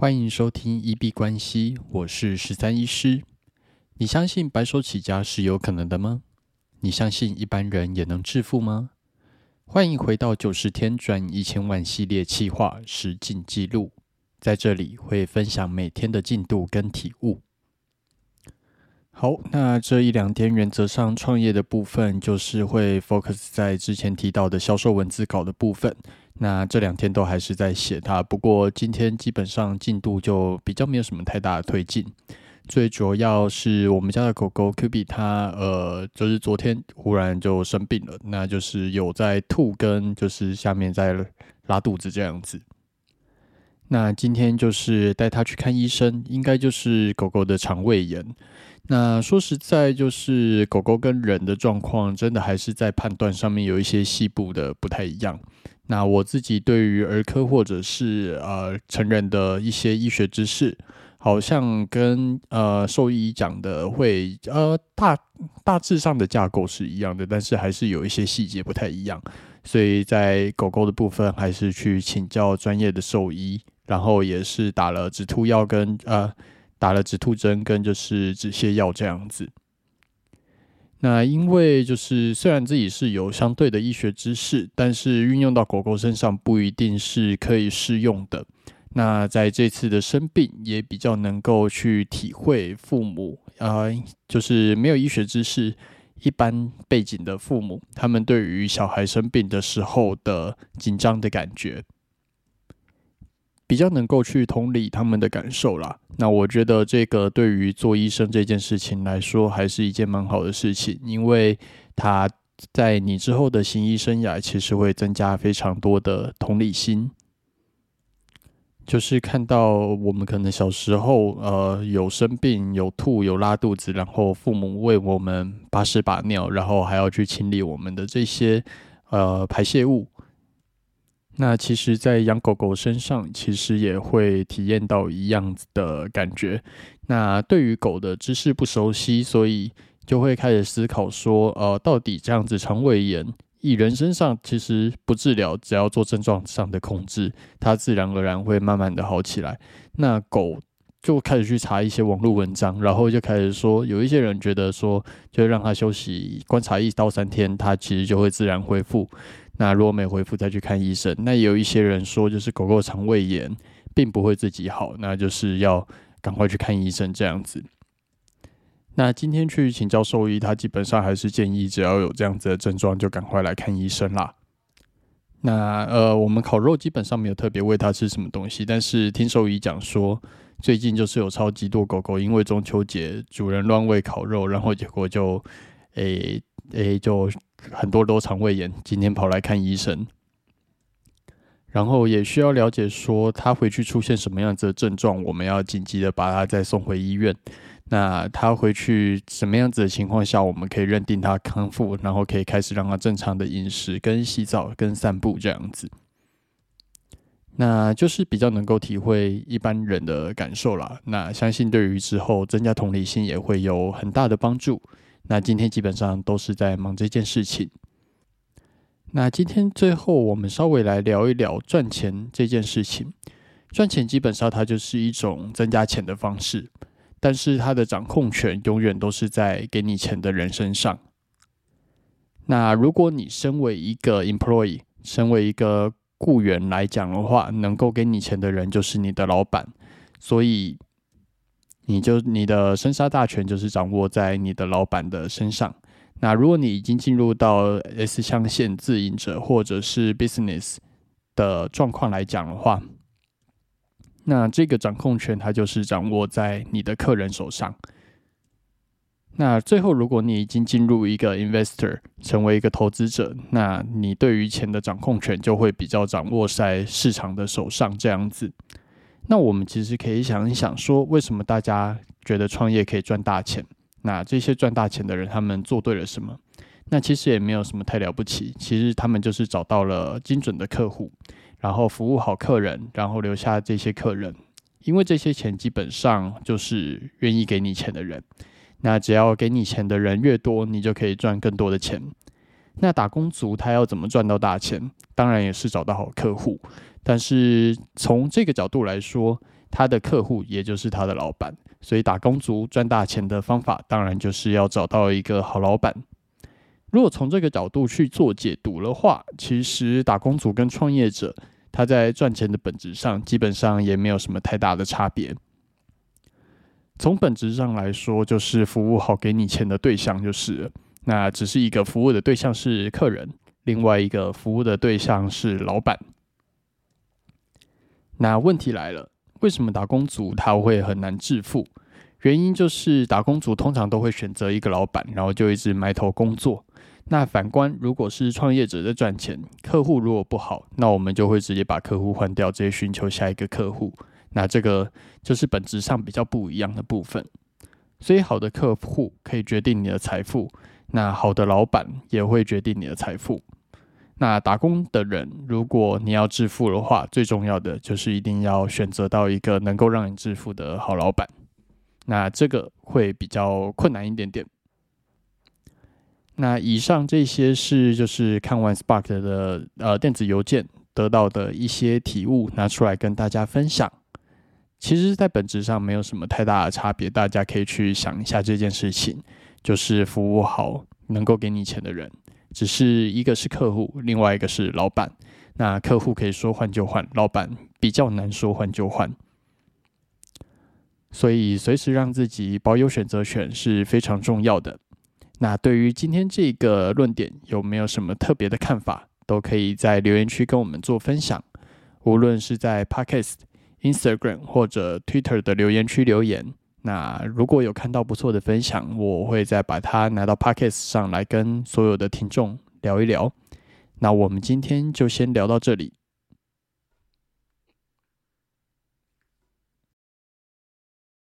欢迎收听一币关系，我是十三医师。你相信白手起家是有可能的吗？你相信一般人也能致富吗？欢迎回到九十天赚一千万系列企划实进记录，在这里会分享每天的进度跟体悟。好，那这一两天原则上创业的部分就是会 focus 在之前提到的销售文字稿的部分。那这两天都还是在写它，不过今天基本上进度就比较没有什么太大的推进。最主要是我们家的狗狗 Q B 它呃，就是昨天忽然就生病了，那就是有在吐跟就是下面在拉肚子这样子。那今天就是带它去看医生，应该就是狗狗的肠胃炎。那说实在，就是狗狗跟人的状况，真的还是在判断上面有一些细部的不太一样。那我自己对于儿科或者是呃成人的一些医学知识，好像跟呃兽医讲的会呃大大致上的架构是一样的，但是还是有一些细节不太一样。所以在狗狗的部分，还是去请教专业的兽医，然后也是打了止吐药跟呃。打了止吐针跟就是止泻药这样子。那因为就是虽然自己是有相对的医学知识，但是运用到狗狗身上不一定是可以适用的。那在这次的生病，也比较能够去体会父母啊，就是没有医学知识、一般背景的父母，他们对于小孩生病的时候的紧张的感觉。比较能够去同理他们的感受啦。那我觉得这个对于做医生这件事情来说，还是一件蛮好的事情，因为他在你之后的行医生涯，其实会增加非常多的同理心。就是看到我们可能小时候，呃，有生病、有吐、有拉肚子，然后父母为我们把屎把尿，然后还要去清理我们的这些呃排泄物。那其实，在养狗狗身上，其实也会体验到一样的感觉。那对于狗的知识不熟悉，所以就会开始思考说，呃，到底这样子肠胃炎，以人身上其实不治疗，只要做症状上的控制，它自然而然会慢慢的好起来。那狗就开始去查一些网络文章，然后就开始说，有一些人觉得说，就让它休息观察一到三天，它其实就会自然恢复。那如果没回复再去看医生，那也有一些人说就是狗狗肠胃炎并不会自己好，那就是要赶快去看医生这样子。那今天去请教兽医，他基本上还是建议只要有这样子的症状就赶快来看医生啦。那呃，我们烤肉基本上没有特别喂它吃什么东西，但是听兽医讲说，最近就是有超级多狗狗因为中秋节主人乱喂烤肉，然后结果就诶诶就。很多都肠胃炎，今天跑来看医生，然后也需要了解说他回去出现什么样子的症状，我们要紧急的把他再送回医院。那他回去什么样子的情况下，我们可以认定他康复，然后可以开始让他正常的饮食、跟洗澡、跟散步这样子。那就是比较能够体会一般人的感受啦。那相信对于之后增加同理心也会有很大的帮助。那今天基本上都是在忙这件事情。那今天最后我们稍微来聊一聊赚钱这件事情。赚钱基本上它就是一种增加钱的方式，但是它的掌控权永远都是在给你钱的人身上。那如果你身为一个 employee，身为一个雇员来讲的话，能够给你钱的人就是你的老板，所以。你就你的生杀大权就是掌握在你的老板的身上。那如果你已经进入到 S 象限自营者或者是 business 的状况来讲的话，那这个掌控权它就是掌握在你的客人手上。那最后，如果你已经进入一个 investor，成为一个投资者，那你对于钱的掌控权就会比较掌握在市场的手上，这样子。那我们其实可以想一想，说为什么大家觉得创业可以赚大钱？那这些赚大钱的人，他们做对了什么？那其实也没有什么太了不起，其实他们就是找到了精准的客户，然后服务好客人，然后留下这些客人。因为这些钱基本上就是愿意给你钱的人。那只要给你钱的人越多，你就可以赚更多的钱。那打工族他要怎么赚到大钱？当然也是找到好客户。但是从这个角度来说，他的客户也就是他的老板，所以打工族赚大钱的方法，当然就是要找到一个好老板。如果从这个角度去做解读的话，其实打工族跟创业者他在赚钱的本质上，基本上也没有什么太大的差别。从本质上来说，就是服务好给你钱的对象就是，那只是一个服务的对象是客人，另外一个服务的对象是老板。那问题来了，为什么打工族他会很难致富？原因就是打工族通常都会选择一个老板，然后就一直埋头工作。那反观如果是创业者在赚钱，客户如果不好，那我们就会直接把客户换掉，直接寻求下一个客户。那这个就是本质上比较不一样的部分。所以好的客户可以决定你的财富，那好的老板也会决定你的财富。那打工的人，如果你要致富的话，最重要的就是一定要选择到一个能够让你致富的好老板。那这个会比较困难一点点。那以上这些是就是看完 Spark 的呃电子邮件得到的一些体悟，拿出来跟大家分享。其实，在本质上没有什么太大的差别，大家可以去想一下这件事情，就是服务好能够给你钱的人。只是一个是客户，另外一个是老板。那客户可以说换就换，老板比较难说换就换。所以随时让自己保有选择权是非常重要的。那对于今天这个论点，有没有什么特别的看法？都可以在留言区跟我们做分享。无论是在 Podcast、Instagram 或者 Twitter 的留言区留言。那如果有看到不错的分享，我会再把它拿到 pocket 上来跟所有的听众聊一聊。那我们今天就先聊到这里。